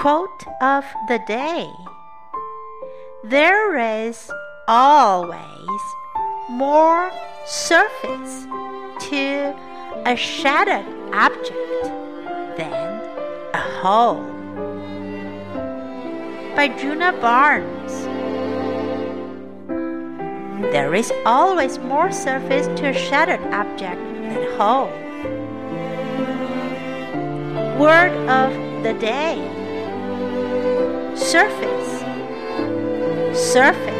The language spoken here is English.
Quote of the day There is always more surface to a shattered object than a whole. By Djuna Barnes. There is always more surface to a shattered object than a whole. Word of the day surface. Surface